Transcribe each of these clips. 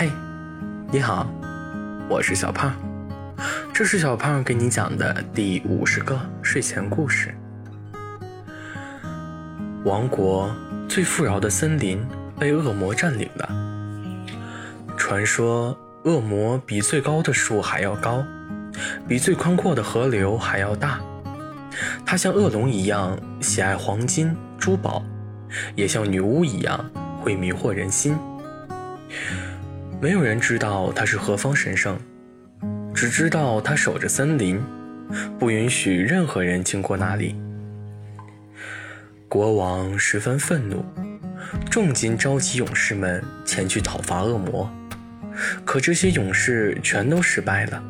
嘿，你好，我是小胖，这是小胖给你讲的第五十个睡前故事。王国最富饶的森林被恶魔占领了。传说恶魔比最高的树还要高，比最宽阔的河流还要大。他像恶龙一样喜爱黄金珠宝，也像女巫一样会迷惑人心。没有人知道他是何方神圣，只知道他守着森林，不允许任何人经过那里。国王十分愤怒，重金召集勇士们前去讨伐恶魔，可这些勇士全都失败了。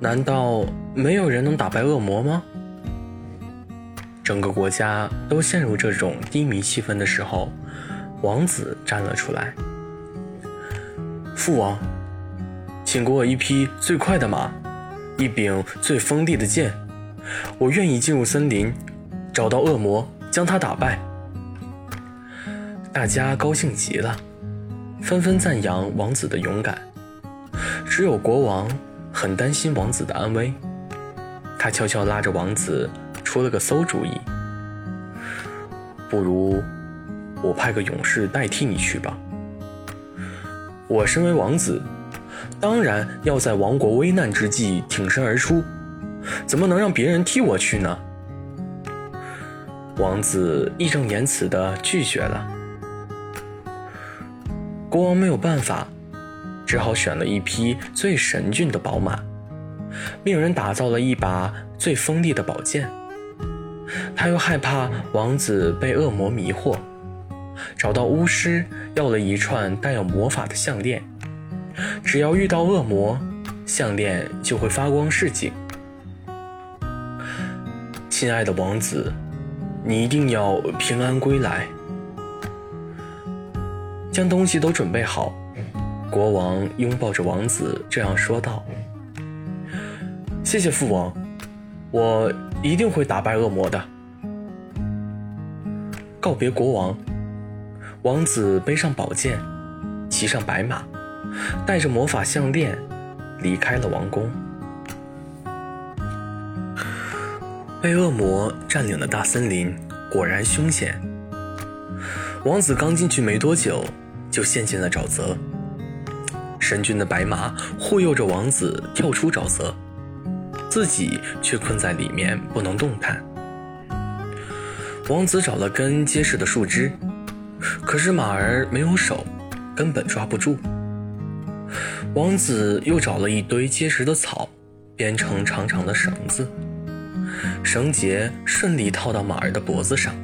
难道没有人能打败恶魔吗？整个国家都陷入这种低迷气氛的时候，王子站了出来。父王，请给我一匹最快的马，一柄最锋利的剑，我愿意进入森林，找到恶魔，将他打败。大家高兴极了，纷纷赞扬王子的勇敢。只有国王。很担心王子的安危，他悄悄拉着王子出了个馊主意：“不如我派个勇士代替你去吧。我身为王子，当然要在王国危难之际挺身而出，怎么能让别人替我去呢？”王子义正言辞地拒绝了。国王没有办法。只好选了一匹最神骏的宝马，命人打造了一把最锋利的宝剑。他又害怕王子被恶魔迷惑，找到巫师要了一串带有魔法的项链。只要遇到恶魔，项链就会发光示警。亲爱的王子，你一定要平安归来。将东西都准备好。国王拥抱着王子，这样说道：“谢谢父王，我一定会打败恶魔的。”告别国王，王子背上宝剑，骑上白马，带着魔法项链，离开了王宫。被恶魔占领的大森林果然凶险。王子刚进去没多久，就陷进了沼泽。神君的白马护佑着王子跳出沼泽，自己却困在里面不能动弹。王子找了根结实的树枝，可是马儿没有手，根本抓不住。王子又找了一堆结实的草，编成长长的绳子，绳结顺利套到马儿的脖子上。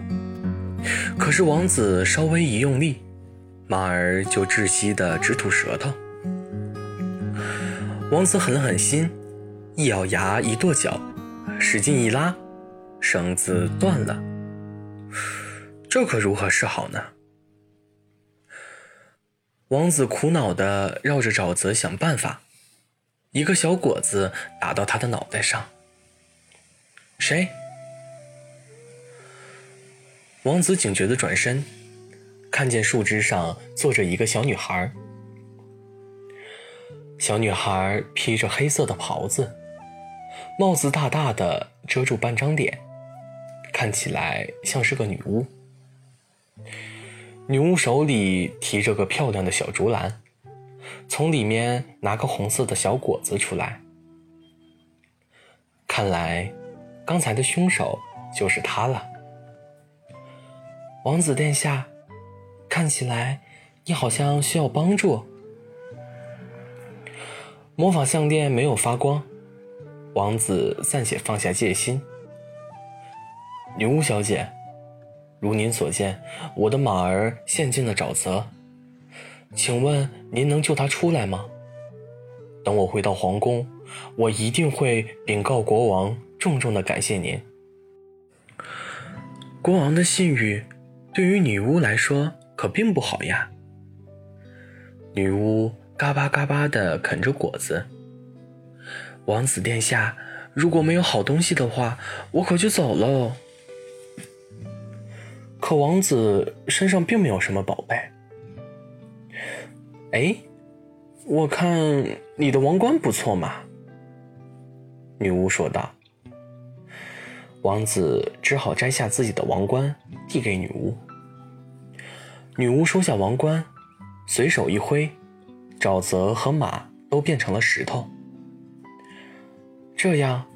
可是王子稍微一用力，马儿就窒息的直吐舌头。王子狠了狠心，一咬牙，一跺脚，使劲一拉，绳子断了。这可如何是好呢？王子苦恼地绕着沼泽想办法。一个小果子打到他的脑袋上。谁？王子警觉地转身，看见树枝上坐着一个小女孩。小女孩披着黑色的袍子，帽子大大的遮住半张脸，看起来像是个女巫。女巫手里提着个漂亮的小竹篮，从里面拿个红色的小果子出来。看来，刚才的凶手就是她了。王子殿下，看起来你好像需要帮助。魔法项链没有发光，王子暂且放下戒心。女巫小姐，如您所见，我的马儿陷进了沼泽，请问您能救它出来吗？等我回到皇宫，我一定会禀告国王，重重的感谢您。国王的信誉，对于女巫来说可并不好呀。女巫。嘎巴嘎巴地啃着果子。王子殿下，如果没有好东西的话，我可就走喽。可王子身上并没有什么宝贝。哎，我看你的王冠不错嘛。”女巫说道。王子只好摘下自己的王冠，递给女巫。女巫收下王冠，随手一挥，沼泽和马都变成了石头。这样，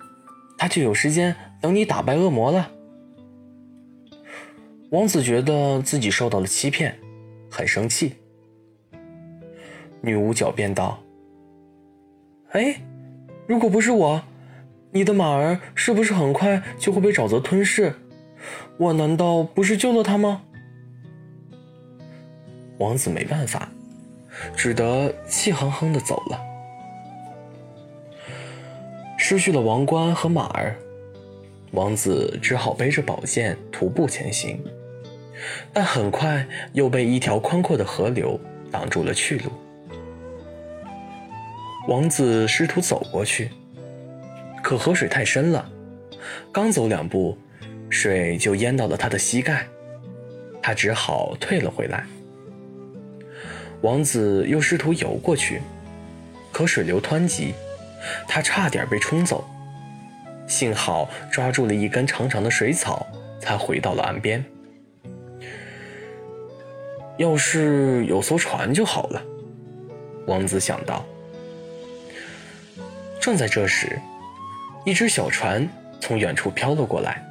他就有时间等你打败恶魔了。王子觉得自己受到了欺骗，很生气。女巫狡辩道：“哎，如果不是我，你的马儿是不是很快就会被沼泽吞噬？我难道不是救了他吗？”王子没办法，只得气哼哼的走了。失去了王冠和马儿，王子只好背着宝剑徒步前行，但很快又被一条宽阔的河流挡住了去路。王子试图走过去，可河水太深了，刚走两步，水就淹到了他的膝盖，他只好退了回来。王子又试图游过去，可水流湍急。他差点被冲走，幸好抓住了一根长长的水草，才回到了岸边。要是有艘船就好了，王子想到。正在这时，一只小船从远处飘了过来。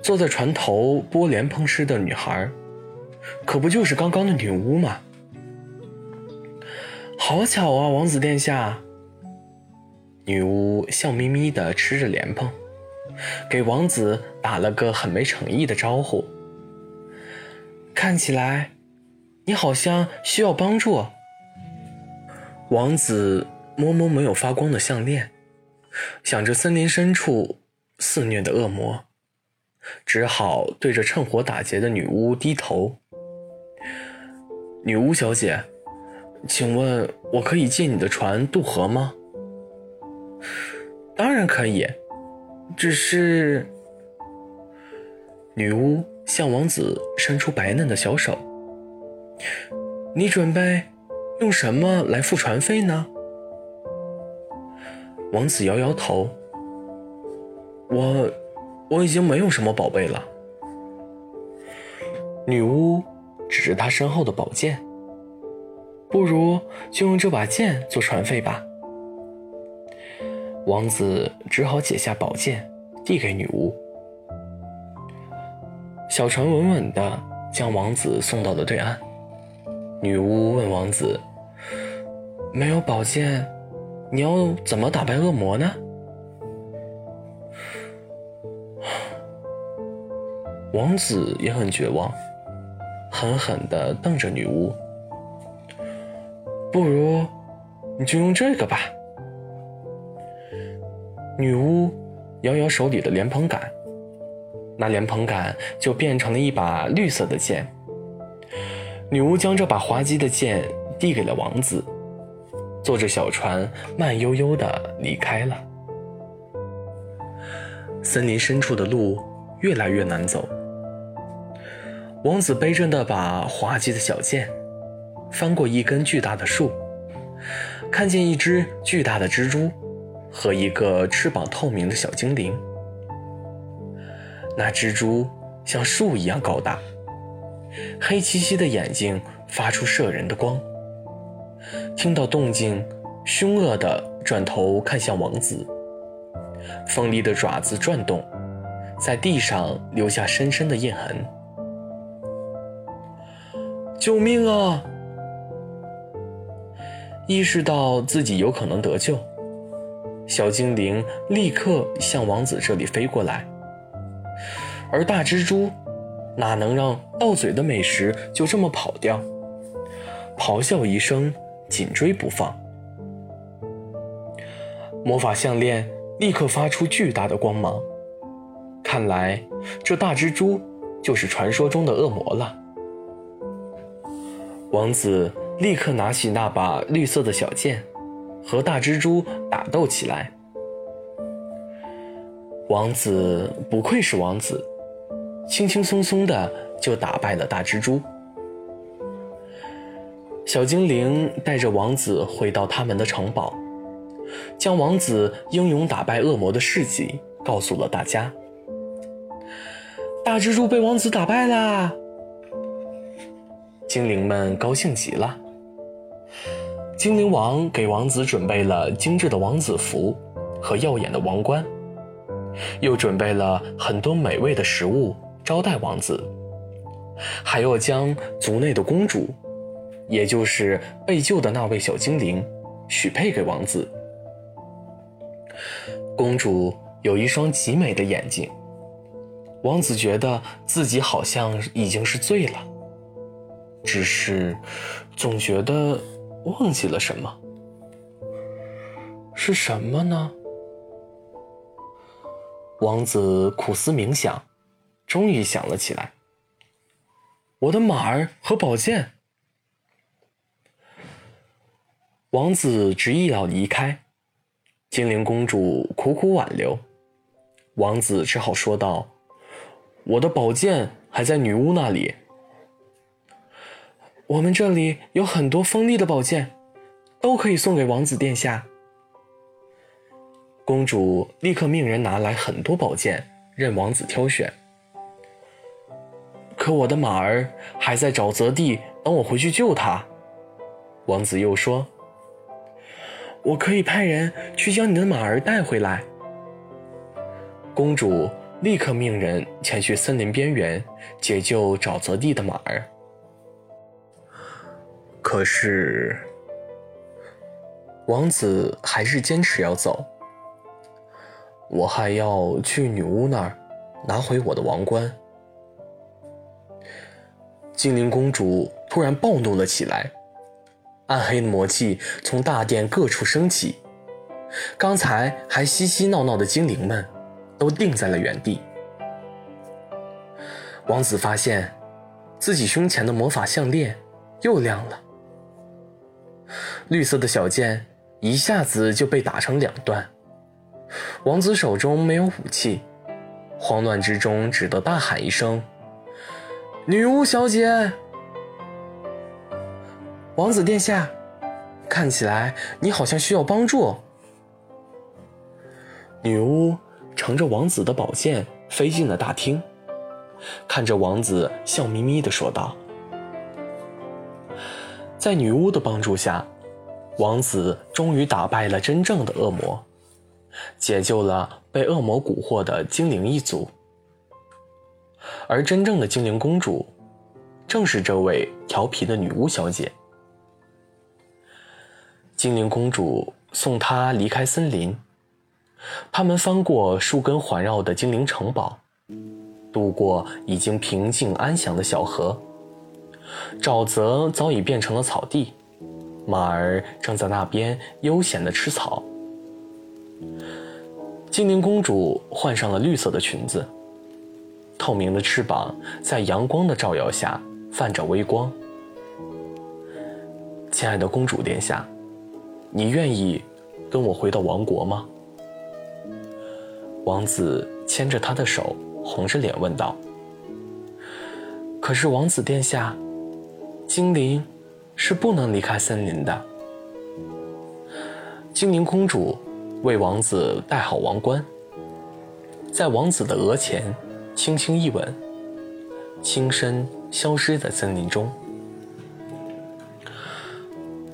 坐在船头剥莲蓬吃的女孩，可不就是刚刚的女巫吗？好巧啊，王子殿下！女巫笑眯眯地吃着莲蓬，给王子打了个很没诚意的招呼。看起来，你好像需要帮助。王子摸摸没有发光的项链，想着森林深处肆虐的恶魔，只好对着趁火打劫的女巫低头。女巫小姐。请问，我可以借你的船渡河吗？当然可以，只是……女巫向王子伸出白嫩的小手。你准备用什么来付船费呢？王子摇摇头。我，我已经没有什么宝贝了。女巫指着他身后的宝剑。不如就用这把剑做船费吧。王子只好解下宝剑，递给女巫。小船稳稳地将王子送到了对岸。女巫问王子：“没有宝剑，你要怎么打败恶魔呢？”王子也很绝望，狠狠地瞪着女巫。不如，你就用这个吧。女巫摇摇手里的莲蓬杆，那莲蓬杆就变成了一把绿色的剑。女巫将这把滑稽的剑递给了王子，坐着小船慢悠悠的离开了。森林深处的路越来越难走，王子背着那把滑稽的小剑。翻过一根巨大的树，看见一只巨大的蜘蛛和一个翅膀透明的小精灵。那蜘蛛像树一样高大，黑漆漆的眼睛发出摄人的光。听到动静，凶恶地转头看向王子，锋利的爪子转动，在地上留下深深的印痕。救命啊！意识到自己有可能得救，小精灵立刻向王子这里飞过来，而大蜘蛛哪能让到嘴的美食就这么跑掉？咆哮一声，紧追不放。魔法项链立刻发出巨大的光芒，看来这大蜘蛛就是传说中的恶魔了。王子。立刻拿起那把绿色的小剑，和大蜘蛛打斗起来。王子不愧是王子，轻轻松松的就打败了大蜘蛛。小精灵带着王子回到他们的城堡，将王子英勇打败恶魔的事迹告诉了大家。大蜘蛛被王子打败啦！精灵们高兴极了。精灵王给王子准备了精致的王子服和耀眼的王冠，又准备了很多美味的食物招待王子，还要将族内的公主，也就是被救的那位小精灵，许配给王子。公主有一双极美的眼睛。王子觉得自己好像已经是醉了，只是总觉得忘记了什么，是什么呢？王子苦思冥想，终于想了起来：我的马儿和宝剑。王子执意要离开，精灵公主苦苦挽留，王子只好说道。我的宝剑还在女巫那里。我们这里有很多锋利的宝剑，都可以送给王子殿下。公主立刻命人拿来很多宝剑，任王子挑选。可我的马儿还在沼泽地，等我回去救他。王子又说：“我可以派人去将你的马儿带回来。”公主。立刻命人前去森林边缘解救沼泽地的马儿。可是，王子还是坚持要走。我还要去女巫那儿拿回我的王冠。精灵公主突然暴怒了起来，暗黑的魔气从大殿各处升起，刚才还嬉嬉闹闹的精灵们。都定在了原地。王子发现自己胸前的魔法项链又亮了，绿色的小剑一下子就被打成两段。王子手中没有武器，慌乱之中只得大喊一声：“女巫小姐，王子殿下，看起来你好像需要帮助。”女巫。乘着王子的宝剑飞进了大厅，看着王子，笑眯眯地说道：“在女巫的帮助下，王子终于打败了真正的恶魔，解救了被恶魔蛊惑的精灵一族。而真正的精灵公主，正是这位调皮的女巫小姐。精灵公主送她离开森林。”他们翻过树根环绕的精灵城堡，渡过已经平静安详的小河。沼泽早已变成了草地，马儿正在那边悠闲地吃草。精灵公主换上了绿色的裙子，透明的翅膀在阳光的照耀下泛着微光。亲爱的公主殿下，你愿意跟我回到王国吗？王子牵着她的手，红着脸问道：“可是，王子殿下，精灵是不能离开森林的。”精灵公主为王子戴好王冠，在王子的额前轻轻一吻，轻身消失在森林中。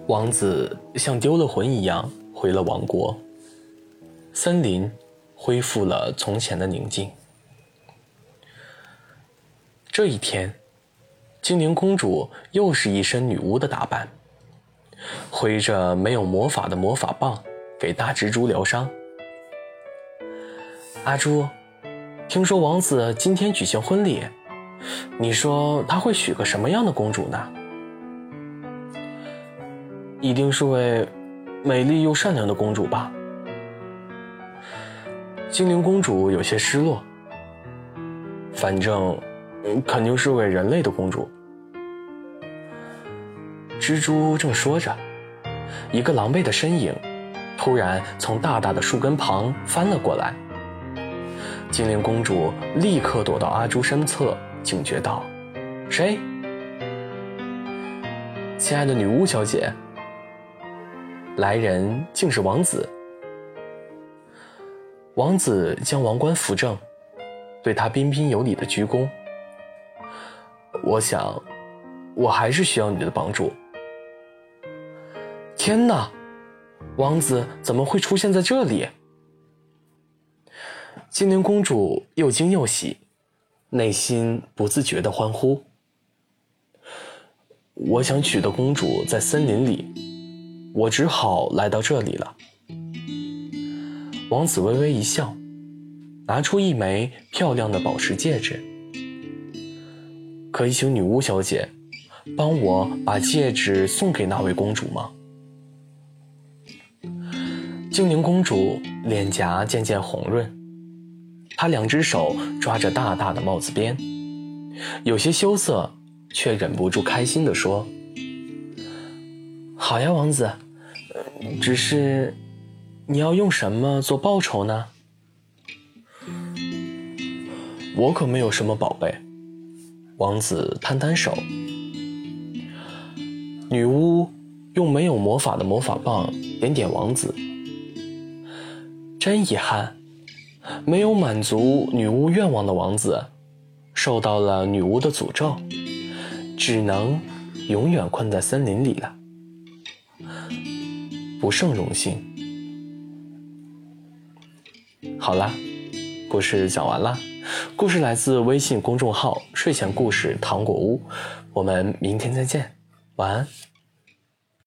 王子像丢了魂一样回了王国，森林。恢复了从前的宁静。这一天，精灵公主又是一身女巫的打扮，挥着没有魔法的魔法棒给大蜘蛛疗伤。阿朱，听说王子今天举行婚礼，你说他会娶个什么样的公主呢？一定是位美丽又善良的公主吧。精灵公主有些失落，反正肯定是位人类的公主。蜘蛛正说着，一个狼狈的身影突然从大大的树根旁翻了过来。精灵公主立刻躲到阿朱身侧，警觉道：“谁？”亲爱的女巫小姐。”来人竟是王子。王子将王冠扶正，对他彬彬有礼的鞠躬。我想，我还是需要你的帮助。天哪，王子怎么会出现在这里？精灵公主又惊又喜，内心不自觉的欢呼。我想娶的公主在森林里。我只好来到这里了。王子微微一笑，拿出一枚漂亮的宝石戒指。可以请女巫小姐帮我把戒指送给那位公主吗？精灵公主脸颊渐渐红润，她两只手抓着大大的帽子边，有些羞涩，却忍不住开心地说。好呀，王子，只是你要用什么做报酬呢？我可没有什么宝贝。王子摊摊手。女巫用没有魔法的魔法棒点点王子。真遗憾，没有满足女巫愿望的王子，受到了女巫的诅咒，只能永远困在森林里了。不胜荣幸。好啦，故事讲完了。故事来自微信公众号“睡前故事糖果屋”，我们明天再见，晚安。